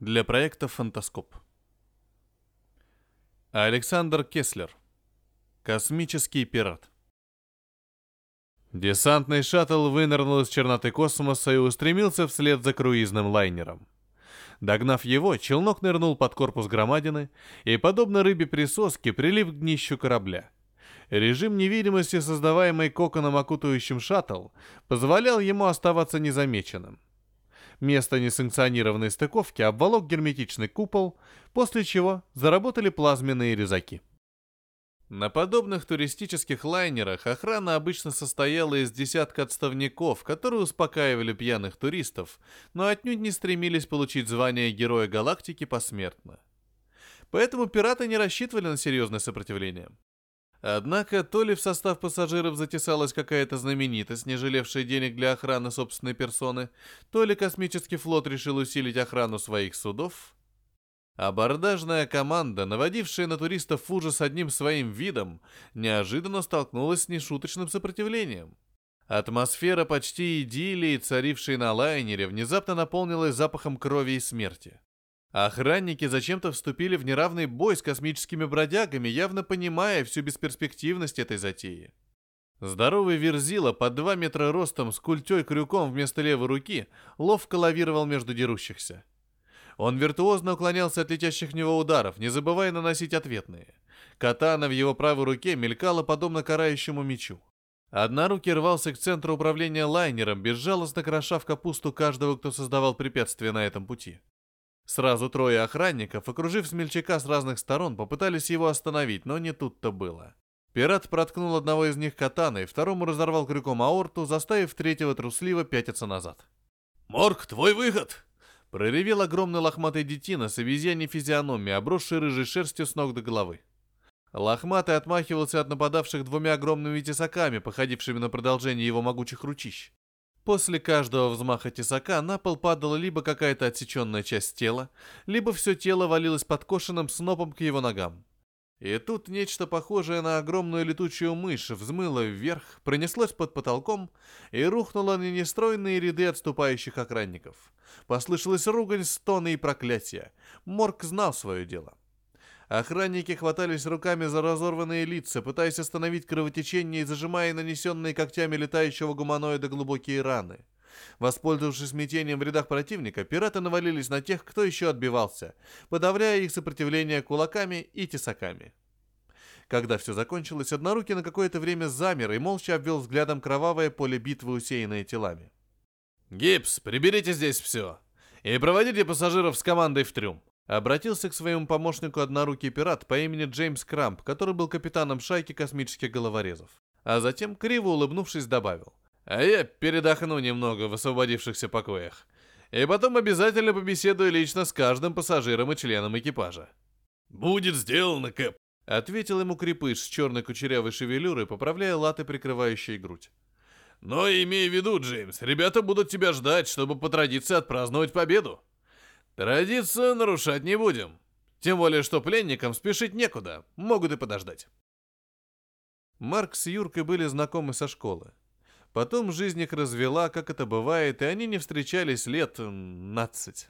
для проекта «Фантаскоп». Александр Кеслер. Космический пират. Десантный шаттл вынырнул из черноты космоса и устремился вслед за круизным лайнером. Догнав его, челнок нырнул под корпус громадины и, подобно рыбе присоске, прилив к днищу корабля. Режим невидимости, создаваемый коконом, окутывающим шаттл, позволял ему оставаться незамеченным. Место несанкционированной стыковки обволок герметичный купол, после чего заработали плазменные резаки. На подобных туристических лайнерах охрана обычно состояла из десятка отставников, которые успокаивали пьяных туристов, но отнюдь не стремились получить звание Героя Галактики посмертно. Поэтому пираты не рассчитывали на серьезное сопротивление. Однако то ли в состав пассажиров затесалась какая-то знаменитость, не жалевшая денег для охраны собственной персоны, то ли космический флот решил усилить охрану своих судов, Абордажная команда, наводившая на туристов ужас одним своим видом, неожиданно столкнулась с нешуточным сопротивлением. Атмосфера почти идиллии, царившей на лайнере, внезапно наполнилась запахом крови и смерти. Охранники зачем-то вступили в неравный бой с космическими бродягами, явно понимая всю бесперспективность этой затеи. Здоровый Верзила под 2 метра ростом с культей-крюком вместо левой руки ловко лавировал между дерущихся. Он виртуозно уклонялся от летящих в него ударов, не забывая наносить ответные. Катана в его правой руке мелькала подобно карающему мечу. Однорукий рвался к центру управления лайнером, безжалостно кроша в капусту каждого, кто создавал препятствия на этом пути. Сразу трое охранников, окружив смельчака с разных сторон, попытались его остановить, но не тут-то было. Пират проткнул одного из них катаной, второму разорвал крюком аорту, заставив третьего трусливо пятиться назад. «Морг, твой выход!» Проревел огромный лохматый детина с обезьяней физиономией, обросший рыжей шерстью с ног до головы. Лохматый отмахивался от нападавших двумя огромными тесаками, походившими на продолжение его могучих ручищ. После каждого взмаха тесака на пол падала либо какая-то отсеченная часть тела, либо все тело валилось подкошенным снопом к его ногам. И тут нечто похожее на огромную летучую мышь взмыло вверх, пронеслось под потолком и рухнуло на нестройные ряды отступающих охранников. Послышалась ругань, стоны и проклятия. Морг знал свое дело. Охранники хватались руками за разорванные лица, пытаясь остановить кровотечение и зажимая нанесенные когтями летающего гуманоида глубокие раны. Воспользовавшись смятением в рядах противника, пираты навалились на тех, кто еще отбивался, подавляя их сопротивление кулаками и тесаками. Когда все закончилось, однорукий на какое-то время замер и молча обвел взглядом кровавое поле битвы, усеянное телами. «Гипс, приберите здесь все и проводите пассажиров с командой в трюм», Обратился к своему помощнику однорукий пират по имени Джеймс Крамп, который был капитаном шайки космических головорезов. А затем, криво улыбнувшись, добавил – а я передохну немного в освободившихся покоях. И потом обязательно побеседую лично с каждым пассажиром и членом экипажа. «Будет сделано, Кэп», — ответил ему крепыш с черной кучерявой шевелюрой, поправляя латы, прикрывающие грудь. «Но имей в виду, Джеймс, ребята будут тебя ждать, чтобы по традиции отпраздновать победу. Традицию нарушать не будем. Тем более, что пленникам спешить некуда, могут и подождать». Марк с Юркой были знакомы со школы. Потом жизнь их развела, как это бывает, и они не встречались лет нацать.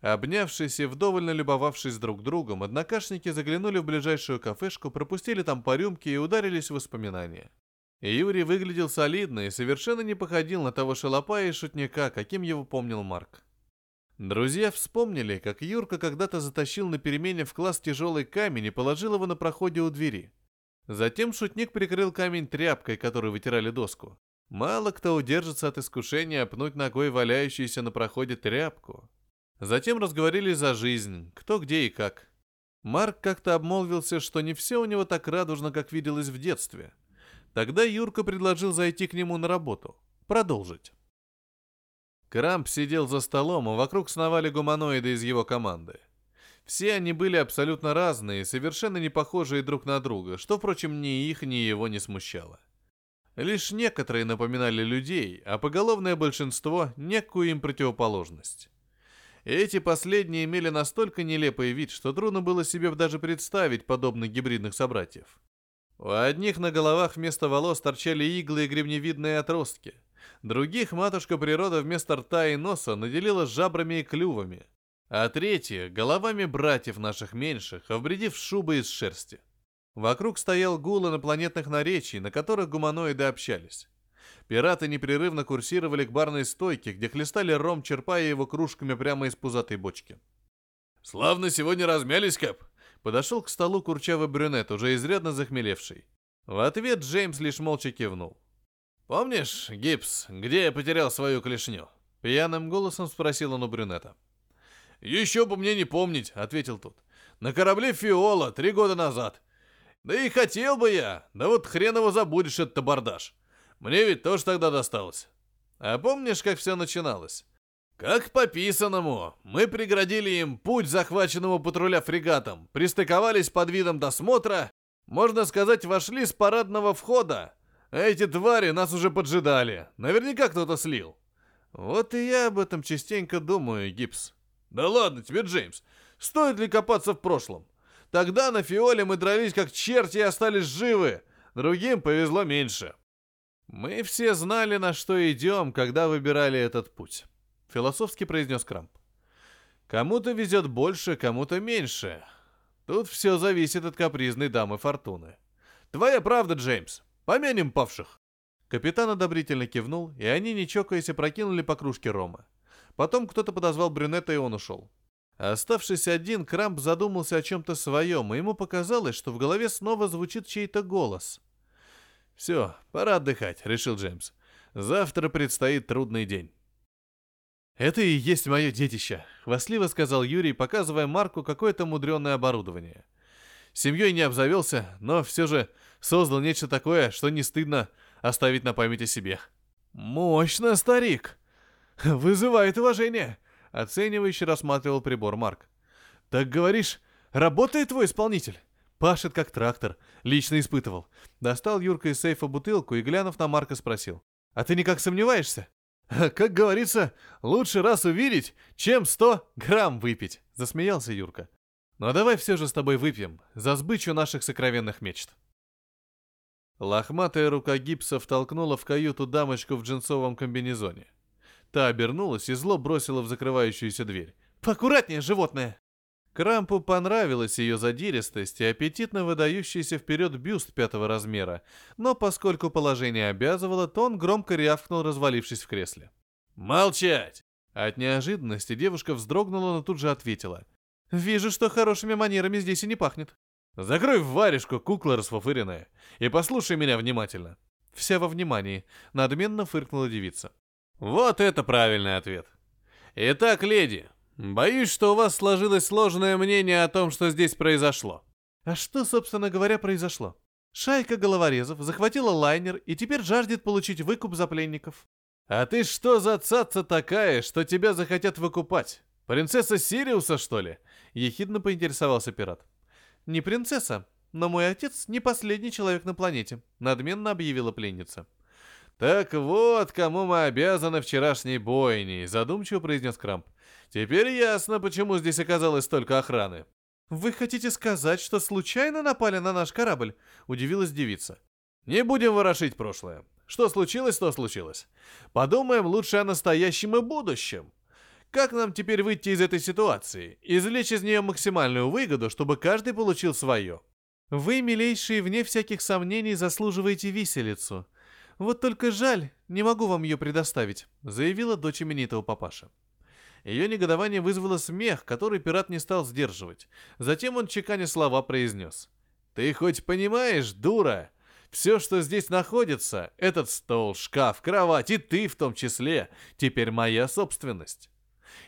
Обнявшись и вдоволь налюбовавшись друг другом, однокашники заглянули в ближайшую кафешку, пропустили там по рюмке и ударились в воспоминания. Юрий выглядел солидно и совершенно не походил на того шалопая и шутника, каким его помнил Марк. Друзья вспомнили, как Юрка когда-то затащил на перемене в класс тяжелый камень и положил его на проходе у двери. Затем шутник прикрыл камень тряпкой, которой вытирали доску. Мало кто удержится от искушения пнуть ногой валяющуюся на проходе тряпку. Затем разговорили за жизнь, кто где и как. Марк как-то обмолвился, что не все у него так радужно, как виделось в детстве. Тогда Юрка предложил зайти к нему на работу. Продолжить. Крамп сидел за столом, а вокруг сновали гуманоиды из его команды. Все они были абсолютно разные, совершенно не похожие друг на друга, что, впрочем, ни их, ни его не смущало. Лишь некоторые напоминали людей, а поголовное большинство – некую им противоположность. Эти последние имели настолько нелепый вид, что трудно было себе даже представить подобных гибридных собратьев. У одних на головах вместо волос торчали иглы и гребневидные отростки. Других матушка природа вместо рта и носа наделила жабрами и клювами. а третья — головами братьев наших меньших, обредив шубы из шерсти. Вокруг стоял гул инопланетных наречий, на которых гуманоиды общались. Пираты непрерывно курсировали к барной стойке, где хлестали ром, черпая его кружками прямо из пузатой бочки. «Славно сегодня размялись, Кэп!» Подошел к столу курчавый брюнет, уже изрядно захмелевший. В ответ Джеймс лишь молча кивнул. «Помнишь, Гипс, где я потерял свою клешню?» Пьяным голосом спросил он у брюнета. «Еще бы мне не помнить», — ответил тот. «На корабле Фиола три года назад. Да и хотел бы я, да вот хрен его забудешь, этот абордаж. Мне ведь тоже тогда досталось. А помнишь, как все начиналось? Как по писанному. Мы преградили им путь захваченному патруля фрегатом, пристыковались под видом досмотра, можно сказать, вошли с парадного входа. Эти твари нас уже поджидали. Наверняка кто-то слил. Вот и я об этом частенько думаю, Гипс. Да ладно тебе, Джеймс. Стоит ли копаться в прошлом? Тогда на Фиоле мы дрались как черти и остались живы. Другим повезло меньше. Мы все знали, на что идем, когда выбирали этот путь. Философски произнес Крамп. Кому-то везет больше, кому-то меньше. Тут все зависит от капризной дамы Фортуны. Твоя правда, Джеймс. Помянем павших. Капитан одобрительно кивнул, и они, не чокаясь, прокинули по кружке рома. Потом кто-то подозвал брюнета, и он ушел. Оставшись один, Крамп задумался о чем-то своем, и ему показалось, что в голове снова звучит чей-то голос. «Все, пора отдыхать», — решил Джеймс. «Завтра предстоит трудный день». «Это и есть мое детище», — хвастливо сказал Юрий, показывая Марку какое-то мудреное оборудование. Семьей не обзавелся, но все же создал нечто такое, что не стыдно оставить на память о себе. «Мощно, старик! Вызывает уважение!» Оценивающе рассматривал прибор Марк. «Так говоришь, работает твой исполнитель?» Пашет как трактор. Лично испытывал. Достал Юрка из сейфа бутылку и, глянув на Марка, спросил. «А ты никак сомневаешься?» «Как говорится, лучше раз увидеть, чем сто грамм выпить», — засмеялся Юрка. «Ну а давай все же с тобой выпьем за сбычу наших сокровенных мечт». Лохматая рука гипса втолкнула в каюту дамочку в джинсовом комбинезоне. Та обернулась и зло бросила в закрывающуюся дверь. «Поаккуратнее, животное!» Крампу понравилась ее задиристость и аппетитно выдающийся вперед бюст пятого размера, но поскольку положение обязывало, то он громко рявкнул, развалившись в кресле. «Молчать!» От неожиданности девушка вздрогнула, но тут же ответила. «Вижу, что хорошими манерами здесь и не пахнет». «Закрой в варежку, кукла расфуфыренная, и послушай меня внимательно». «Вся во внимании», — надменно фыркнула девица. Вот это правильный ответ. Итак, леди, боюсь, что у вас сложилось сложное мнение о том, что здесь произошло. А что, собственно говоря, произошло? Шайка головорезов захватила лайнер и теперь жаждет получить выкуп за пленников. А ты что за цаца такая, что тебя захотят выкупать? Принцесса Сириуса, что ли? Ехидно поинтересовался пират. Не принцесса, но мой отец не последний человек на планете, надменно объявила пленница. «Так вот, кому мы обязаны вчерашней бойней», — задумчиво произнес Крамп. «Теперь ясно, почему здесь оказалось столько охраны». «Вы хотите сказать, что случайно напали на наш корабль?» — удивилась девица. «Не будем ворошить прошлое. Что случилось, то случилось. Подумаем лучше о настоящем и будущем. Как нам теперь выйти из этой ситуации? Извлечь из нее максимальную выгоду, чтобы каждый получил свое?» «Вы, милейшие, вне всяких сомнений, заслуживаете виселицу», «Вот только жаль, не могу вам ее предоставить», — заявила дочь именитого папаша. Ее негодование вызвало смех, который пират не стал сдерживать. Затем он, чеканя слова, произнес. «Ты хоть понимаешь, дура? Все, что здесь находится, этот стол, шкаф, кровать и ты в том числе, теперь моя собственность.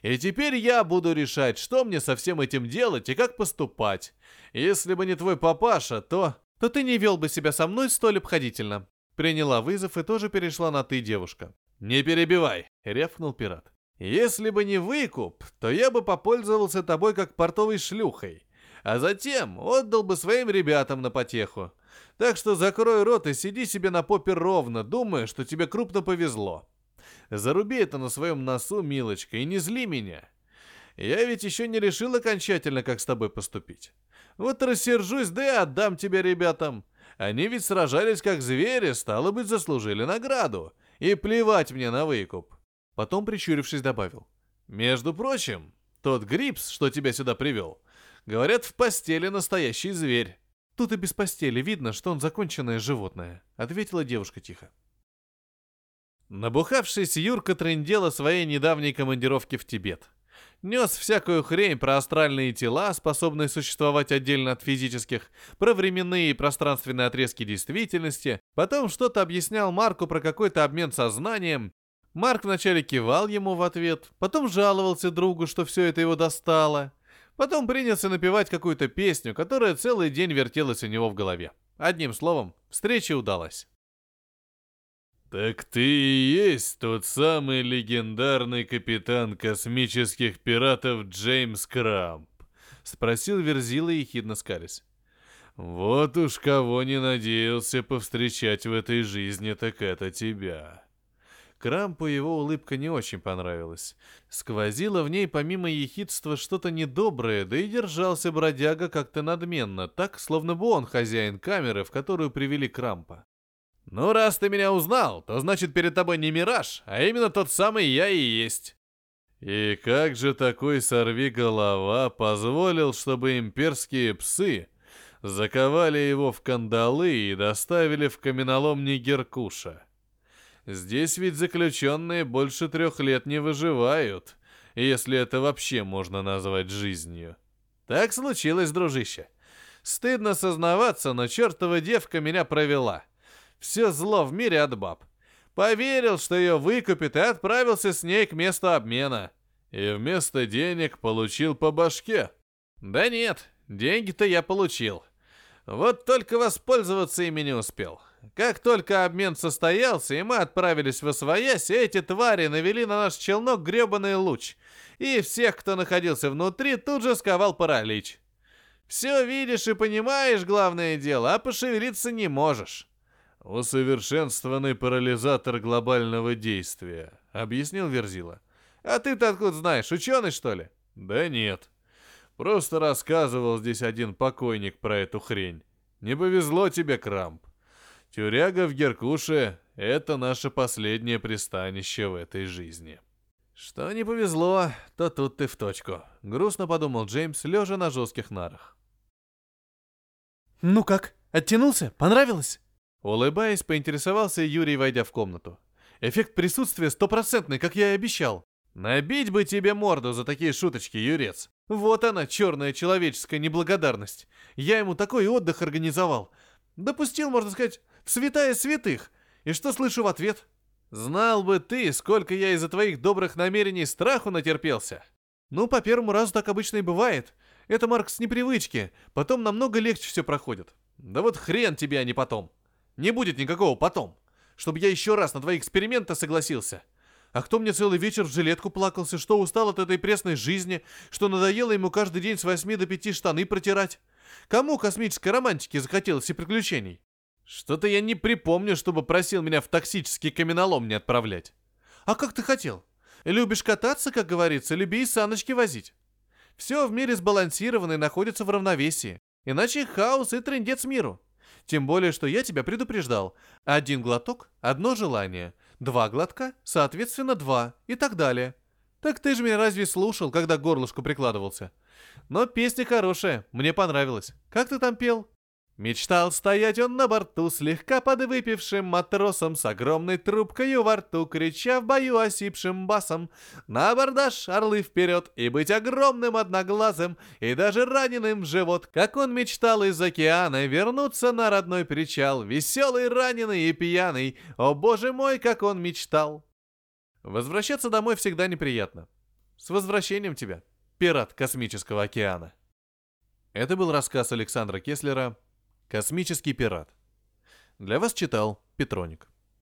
И теперь я буду решать, что мне со всем этим делать и как поступать. Если бы не твой папаша, то...» «То ты не вел бы себя со мной столь обходительно», Приняла вызов и тоже перешла на «ты», девушка. «Не перебивай!» — рявкнул пират. «Если бы не выкуп, то я бы попользовался тобой как портовой шлюхой, а затем отдал бы своим ребятам на потеху. Так что закрой рот и сиди себе на попе ровно, думая, что тебе крупно повезло. Заруби это на своем носу, милочка, и не зли меня. Я ведь еще не решил окончательно, как с тобой поступить. Вот рассержусь, да и отдам тебя ребятам. Они ведь сражались как звери, стало быть, заслужили награду. И плевать мне на выкуп. Потом, прищурившись, добавил. Между прочим, тот Грипс, что тебя сюда привел, говорят, в постели настоящий зверь. Тут и без постели видно, что он законченное животное, ответила девушка тихо. Набухавшись, Юрка трындела своей недавней командировки в Тибет. Нес всякую хрень про астральные тела, способные существовать отдельно от физических, про временные и пространственные отрезки действительности, потом что-то объяснял Марку про какой-то обмен сознанием. Марк вначале кивал ему в ответ, потом жаловался другу, что все это его достало. Потом принялся напевать какую-то песню, которая целый день вертелась у него в голове. Одним словом, встреча удалась. «Так ты и есть тот самый легендарный капитан космических пиратов Джеймс Крамп?» — спросил Верзила ехидно скались. «Вот уж кого не надеялся повстречать в этой жизни, так это тебя». Крампу его улыбка не очень понравилась. Сквозило в ней помимо ехидства что-то недоброе, да и держался бродяга как-то надменно, так, словно бы он хозяин камеры, в которую привели Крампа. «Ну, раз ты меня узнал, то значит перед тобой не мираж, а именно тот самый я и есть». И как же такой сорви голова позволил, чтобы имперские псы заковали его в кандалы и доставили в каменолом Нигеркуша? Здесь ведь заключенные больше трех лет не выживают, если это вообще можно назвать жизнью. Так случилось, дружище. Стыдно сознаваться, но чертова девка меня провела. Все зло в мире от баб. Поверил, что ее выкупит, и отправился с ней к месту обмена. И вместо денег получил по башке. Да нет, деньги-то я получил. Вот только воспользоваться ими не успел. Как только обмен состоялся, и мы отправились в Освоясь, эти твари навели на наш челнок гребаный луч. И всех, кто находился внутри, тут же сковал паралич. Все видишь и понимаешь, главное дело, а пошевелиться не можешь. «Усовершенствованный парализатор глобального действия», — объяснил Верзила. «А ты-то откуда знаешь, ученый, что ли?» «Да нет. Просто рассказывал здесь один покойник про эту хрень. Не повезло тебе, Крамп. Тюряга в Геркуше — это наше последнее пристанище в этой жизни». «Что не повезло, то тут ты в точку», — грустно подумал Джеймс, лежа на жестких нарах. «Ну как, оттянулся? Понравилось?» Улыбаясь, поинтересовался Юрий, войдя в комнату. «Эффект присутствия стопроцентный, как я и обещал». «Набить бы тебе морду за такие шуточки, Юрец!» «Вот она, черная человеческая неблагодарность. Я ему такой отдых организовал. Допустил, можно сказать, в святая святых. И что слышу в ответ?» «Знал бы ты, сколько я из-за твоих добрых намерений страху натерпелся!» «Ну, по первому разу так обычно и бывает. Это, Марк, с непривычки. Потом намного легче все проходит». «Да вот хрен тебе, а не потом!» Не будет никакого потом, чтобы я еще раз на твои эксперименты согласился. А кто мне целый вечер в жилетку плакался, что устал от этой пресной жизни, что надоело ему каждый день с восьми до пяти штаны протирать? Кому космической романтики захотелось и приключений? Что-то я не припомню, чтобы просил меня в токсический каменолом не отправлять. А как ты хотел? Любишь кататься, как говорится, люби и саночки возить. Все в мире сбалансировано и находится в равновесии. Иначе хаос и трендец миру. Тем более, что я тебя предупреждал. Один глоток – одно желание. Два глотка – соответственно, два. И так далее. Так ты же меня разве слушал, когда горлышку прикладывался? Но песня хорошая, мне понравилась. Как ты там пел? Мечтал стоять он на борту, слегка подвыпившим матросом, с огромной трубкой во рту, крича в бою осипшим басом. На абордаж орлы вперед, и быть огромным одноглазым, и даже раненым в живот, как он мечтал из океана, вернуться на родной причал, веселый, раненый и пьяный, о боже мой, как он мечтал. Возвращаться домой всегда неприятно. С возвращением тебя, пират космического океана. Это был рассказ Александра Кеслера Космический пират. Для вас читал Петроник.